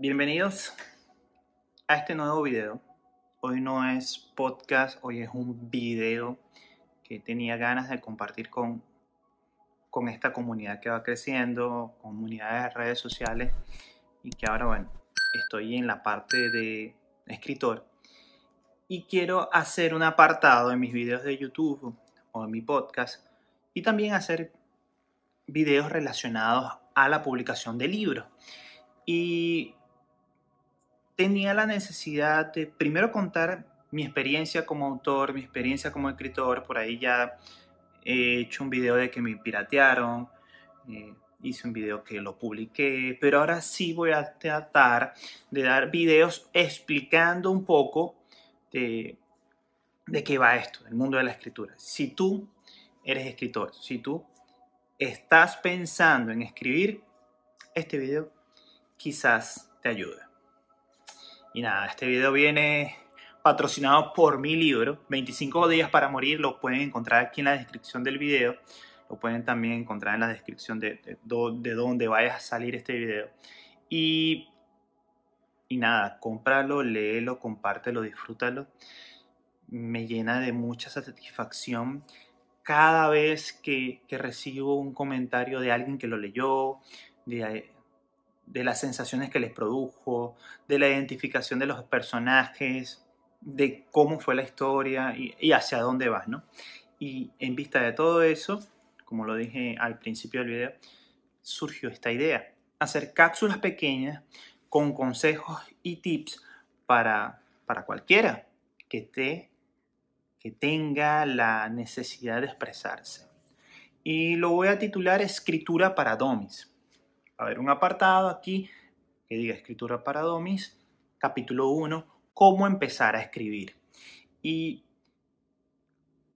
Bienvenidos a este nuevo video. Hoy no es podcast, hoy es un video que tenía ganas de compartir con, con esta comunidad que va creciendo, comunidades de redes sociales y que ahora, bueno, estoy en la parte de escritor y quiero hacer un apartado en mis videos de YouTube o en mi podcast y también hacer videos relacionados a la publicación de libros. Y tenía la necesidad de primero contar mi experiencia como autor, mi experiencia como escritor. Por ahí ya he hecho un video de que me piratearon, eh, hice un video que lo publiqué, pero ahora sí voy a tratar de dar videos explicando un poco de, de qué va esto, el mundo de la escritura. Si tú eres escritor, si tú estás pensando en escribir, este video quizás te ayude. Y nada, este video viene patrocinado por mi libro, 25 días para morir, lo pueden encontrar aquí en la descripción del video, lo pueden también encontrar en la descripción de, de, de dónde vaya a salir este video. Y, y nada, cómpralo, léelo, compártelo, disfrútalo. Me llena de mucha satisfacción cada vez que, que, recibo un comentario de alguien que lo leyó, de, las sensaciones que les produjo, de la identificación de los personajes, de cómo fue la historia y, hacia dónde vas, ¿no? Y en vista de todo eso, como lo dije al principio del video, surgió esta idea, hacer cápsulas pequeñas con consejos y tips para, para cualquiera que esté que tenga la necesidad de expresarse. Y lo voy a titular Escritura para Domis. A haber un apartado aquí que diga Escritura para Domis, capítulo 1, cómo empezar a escribir. Y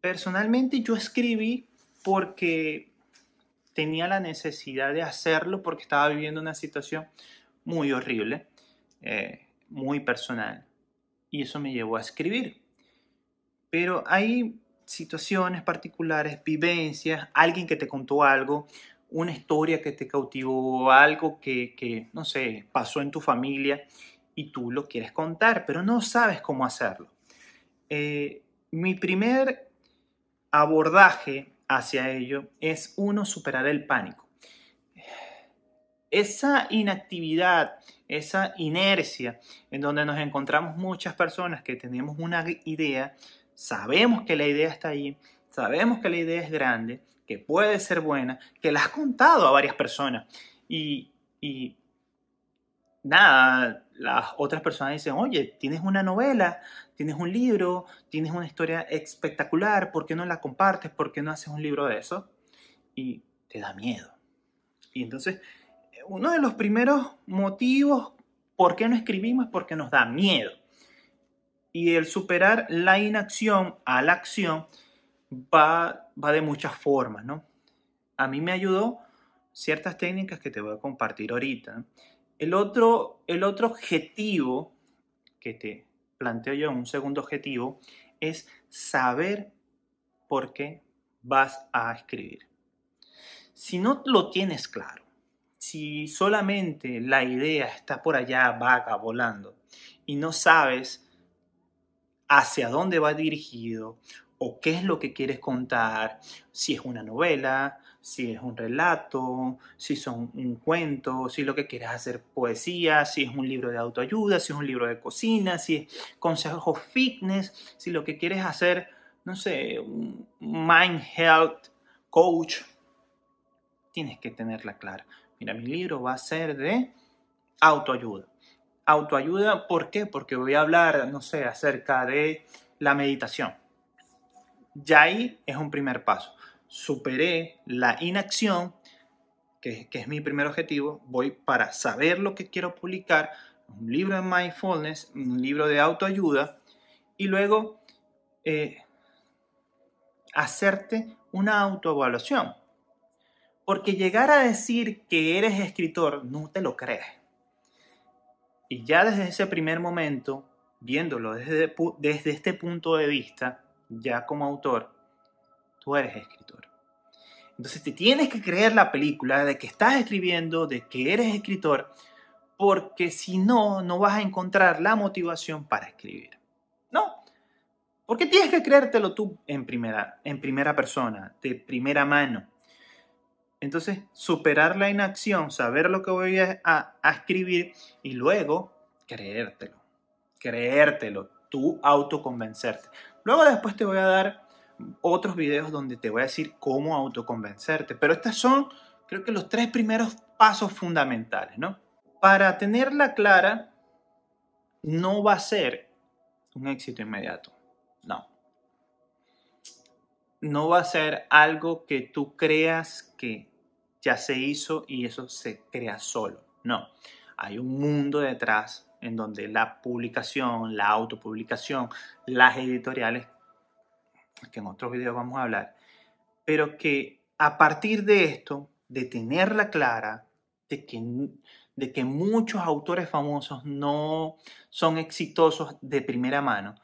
personalmente yo escribí porque tenía la necesidad de hacerlo porque estaba viviendo una situación muy horrible, eh, muy personal. Y eso me llevó a escribir pero hay situaciones particulares, vivencias, alguien que te contó algo, una historia que te cautivó, algo que, que, no sé, pasó en tu familia y tú lo quieres contar, pero no sabes cómo hacerlo. Eh, mi primer abordaje hacia ello es uno, superar el pánico. Esa inactividad, esa inercia en donde nos encontramos muchas personas que tenemos una idea, sabemos que la idea está ahí, sabemos que la idea es grande, que puede ser buena, que la has contado a varias personas y, y nada, las otras personas dicen, oye, tienes una novela, tienes un libro, tienes una historia espectacular, ¿por qué no la compartes? ¿Por qué no haces un libro de eso? Y te da miedo. Y entonces, uno de los primeros motivos por qué no escribimos es porque nos da miedo y el superar la inacción a la acción va, va de muchas formas, ¿no? A mí me ayudó ciertas técnicas que te voy a compartir ahorita. El otro, el otro objetivo que te planteo yo, un segundo objetivo, es saber por qué vas a escribir. Si no lo tienes claro, si solamente la idea está por allá vaga, volando, y no sabes hacia dónde va dirigido o qué es lo que quieres contar, si es una novela, si es un relato, si son un cuento, si lo que quieres hacer poesía, si es un libro de autoayuda, si es un libro de cocina, si es consejos fitness, si lo que quieres hacer, no sé, un mind health coach, tienes que tenerla clara. Mira, mi libro va a ser de autoayuda autoayuda, ¿por qué? Porque voy a hablar, no sé, acerca de la meditación. Ya ahí es un primer paso. Superé la inacción, que, es mi primer objetivo, voy para saber lo que quiero publicar, un libro de mindfulness, un libro de autoayuda, y luego eh, hacerte una autoevaluación. Porque llegar a decir que eres escritor no te lo crees. Y ya desde ese primer momento, viéndolo desde este punto de vista, ya como autor, tú eres escritor. Entonces te tienes que creer la película de que estás escribiendo, de que eres escritor, porque si no, no vas a encontrar la motivación para escribir. No, porque tienes que creértelo tú en primera, en primera persona, de primera mano. Entonces, superar la inacción, saber lo que voy a, a escribir y luego creértelo. Creértelo, tú autoconvencerte. Luego después te voy a dar otros videos donde te voy a decir cómo autoconvencerte. Pero estos son, creo que los tres primeros pasos fundamentales, ¿no? Para tenerla clara, no va a ser un éxito inmediato. No. No va a ser algo que tú creas que ya se hizo y eso se crea solo. No. Hay un mundo detrás en donde la publicación, la autopublicación, las editoriales, que en otros videos vamos a hablar, pero que a partir de esto, de tenerla clara, de que, de que muchos autores famosos no son exitosos de primera mano,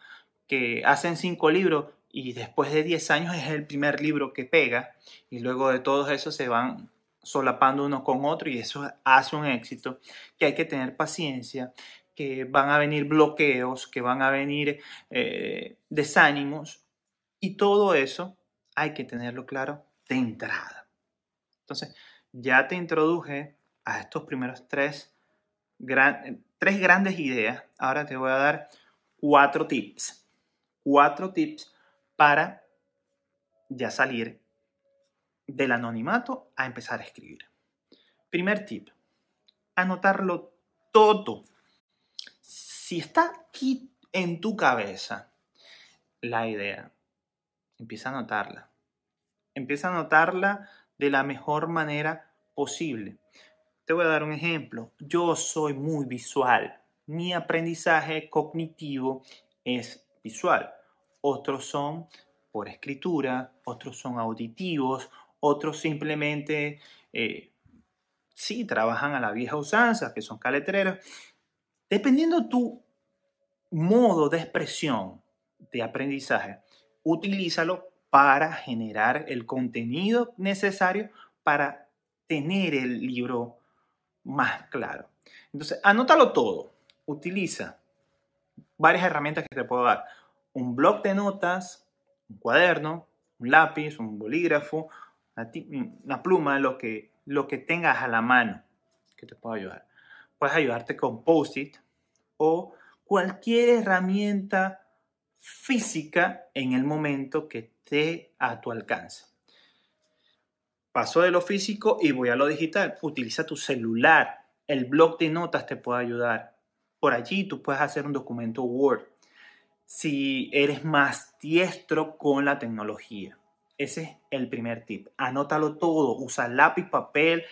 que hacen cinco libros y después de 10 años es el primer libro que pega y luego de todos esos se van solapando uno con otro y eso hace un éxito, que hay que tener paciencia, que van a venir bloqueos, que van a venir eh, desánimos y todo eso hay que tenerlo claro de entrada. Entonces, ya te introduje a estos primeros tres, tres grandes ideas. Ahora te voy a dar cuatro tips. Cuatro tips para ya salir del anonimato a empezar a escribir. Primer tip, anotarlo todo si está aquí en tu cabeza la idea, empieza a notarla. Empieza a notarla de la mejor manera posible. Te voy a dar un ejemplo. Yo soy muy visual. Mi aprendizaje cognitivo es visual. Otros son por escritura, otros son auditivos, otros simplemente eh, sí trabajan a la vieja usanza, que son caletreros. Dependiendo tu modo de expresión de aprendizaje, utilízalo para generar el contenido necesario para tener el libro más claro. Entonces, anótalo todo. Utiliza varias herramientas que te puedo dar. Un blog de notas, un cuaderno, un lápiz, un bolígrafo, una pluma, lo que, lo que tengas a la mano que te pueda ayudar puedes ayudarte con Post-it o cualquier herramienta física en el momento que esté a tu alcance. Paso de lo físico y voy a lo digital. Utiliza tu celular. El blog de notas te puede ayudar. Por allí tú puedes hacer un documento Word. Si eres más diestro con la tecnología. Ese es el primer tip. Anótalo todo. Usa lápiz, papel,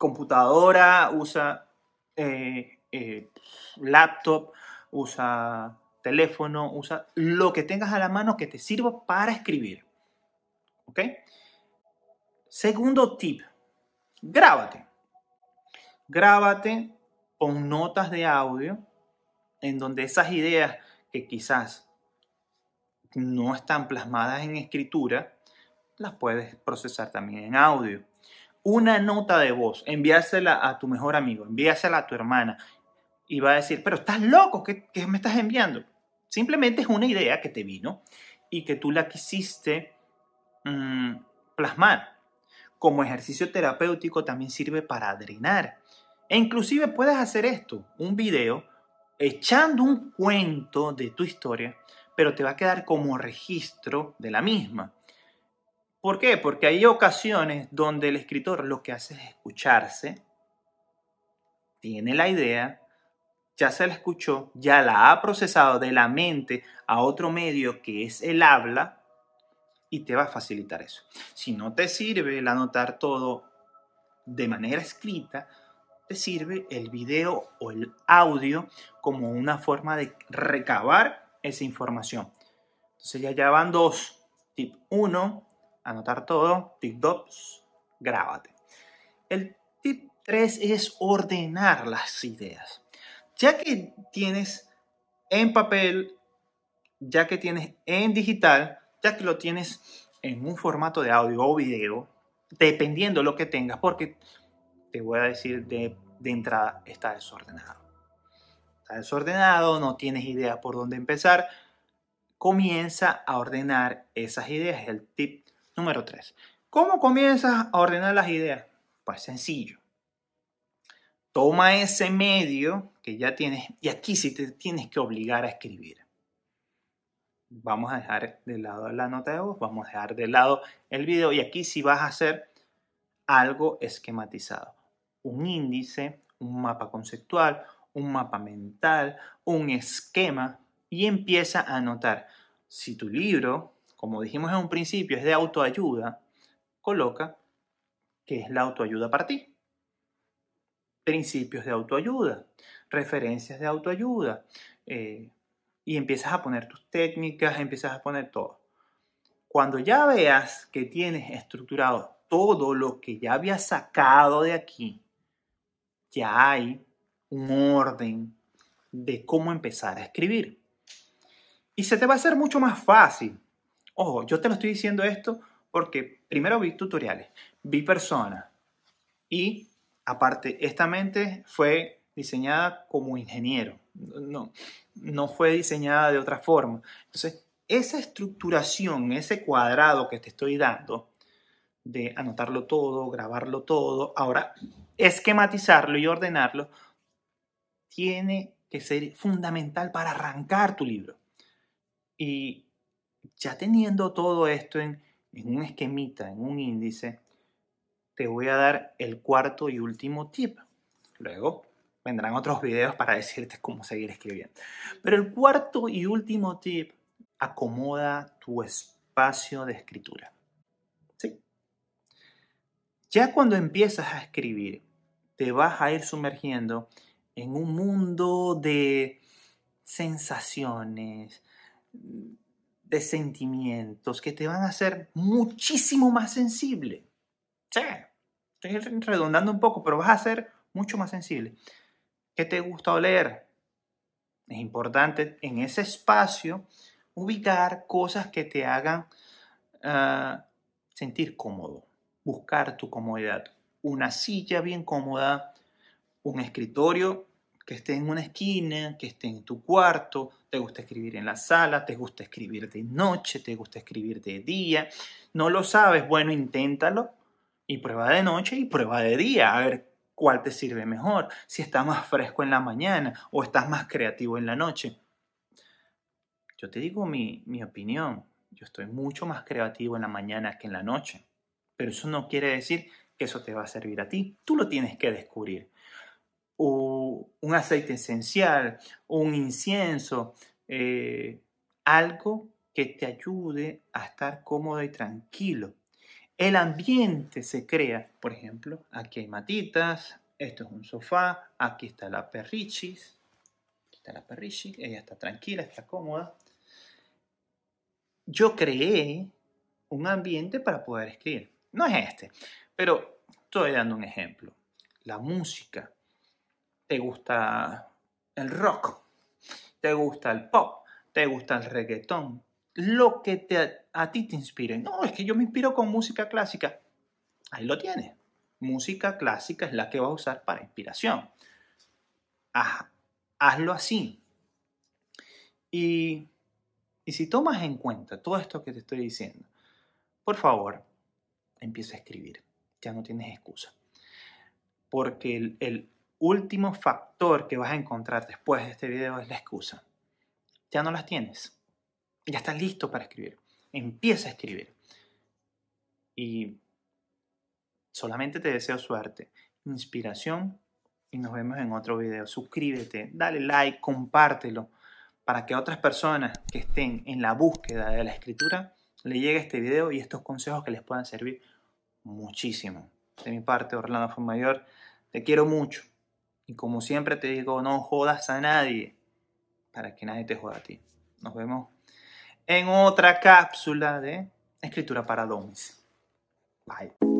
computadora, usa eh, eh, laptop, usa teléfono, usa lo que tengas a la mano que te sirva para escribir. ¿Ok? Segundo tip, grábate. Grábate con notas de audio en donde esas ideas que quizás no están plasmadas en escritura, las puedes procesar también en audio una nota de voz, enviársela a tu mejor amigo, envíasela a tu hermana y va a decir, pero estás loco, ¿qué, me estás enviando? Simplemente es una idea que te vino y que tú la quisiste mm, plasmar. Como ejercicio terapéutico también sirve para drenar. E inclusive puedes hacer esto, un video echando un cuento de tu historia, pero te va a quedar como registro de la misma. ¿Por qué? Porque hay ocasiones donde el escritor lo que hace es escucharse, tiene la idea, ya se la escuchó, ya la ha procesado de la mente a otro medio que es el habla y te va a facilitar eso. Si no te sirve el anotar todo de manera escrita, te sirve el video o el audio como una forma de recabar esa información. Entonces ya, ya van dos. Tip 1, anotar todo, tip 2, grábate. El tip 3 es ordenar las ideas. Ya que tienes en papel, ya que tienes en digital, ya que lo tienes en un formato de audio o video, dependiendo lo que tengas, porque te voy a decir de de entrada está desordenado. Está desordenado, no tienes idea por dónde empezar. Comienza a ordenar esas ideas. El tip número 3. ¿Cómo comienzas a ordenar las ideas? Pues sencillo. Toma ese medio que ya tienes y aquí sí te tienes que obligar a escribir. Vamos a dejar de lado la nota de voz, vamos a dejar de lado el video y aquí sí vas a hacer algo esquematizado. Un índice, un mapa conceptual, un mapa mental, un esquema y empieza a anotar. Si tu libro, como dijimos en un principio, es de autoayuda, coloca que es la autoayuda para ti. Principios de autoayuda, referencias de autoayuda. Eh, y empiezas a poner tus técnicas, empiezas a poner todo. Cuando ya veas que tienes estructurado todo lo que ya había sacado de aquí, ya hay un orden de cómo empezar a escribir. Y se te va a hacer mucho más fácil. Ojo, yo te lo estoy diciendo esto porque primero vi tutoriales, vi personas y aparte, esta mente fue diseñada como ingeniero, no, no fue diseñada de otra forma. Entonces, esa estructuración, ese cuadrado que te estoy dando, de anotarlo todo, grabarlo todo, ahora esquematizarlo y ordenarlo, tiene que ser fundamental para arrancar tu libro. Y ya teniendo todo esto en, en un esquemita, en un índice, te voy a dar el cuarto y último tip. Luego vendrán otros videos para decirte cómo seguir escribiendo. Pero el cuarto y último tip, acomoda tu espacio de escritura. Ya cuando empiezas a escribir, te vas a ir sumergiendo en un mundo de sensaciones, de sentimientos que te van a hacer muchísimo más sensible. Sí, estoy redundando un poco, pero vas a ser mucho más sensible. ¿Qué te gusta oler? Es importante en ese espacio ubicar cosas que te hagan ah, sentir cómodo buscar tu comodidad. Una silla bien cómoda, un escritorio que esté en una esquina, que esté en tu cuarto, te gusta escribir en la sala, te gusta escribir de noche, te gusta escribir de día. No lo sabes, bueno, inténtalo y prueba de noche y prueba de día, a ver cuál te sirve mejor, si estás más fresco en la mañana o estás más creativo en la noche. Yo te digo mi, mi opinión, yo estoy mucho más creativo en la mañana que en la noche pero eso no quiere decir que eso te va a servir a ti. Tú lo tienes que descubrir. Un aceite esencial, un incienso, eh, algo que te ayude a estar cómodo y tranquilo. El ambiente se crea, por ejemplo, aquí hay matitas, esto es un sofá, aquí está la perrichis, aquí está la perrichis, ella está tranquila, está cómoda. Yo creé un ambiente para poder escribir. No es este, pero estoy dando un ejemplo. La música. ¿Te gusta el rock? ¿Te gusta el pop? ¿Te gusta el reggaetón? Lo que te, a ti te inspire. No, es que yo me inspiro con música clásica. Ahí lo tienes. Música clásica es la que vas a usar para inspiración. hazlo así. Y, y si tomas en cuenta todo esto que te estoy diciendo, por favor, empieza a escribir. Ya no tienes excusa. Porque el, último factor que vas a encontrar después de este video es la excusa. Ya no las tienes. Ya estás listo para escribir. Empieza a escribir. Y solamente te deseo suerte, inspiración y nos vemos en otro video. Suscríbete, dale like, compártelo para que otras personas que estén en la búsqueda de la escritura le llegue este video y estos consejos que les puedan servir muchísimo. De mi parte, Orlando fue mayor, te quiero mucho. Y como siempre te digo, no jodas a nadie para que nadie te joda a ti. Nos vemos en otra cápsula de Escritura para Domis. Bye.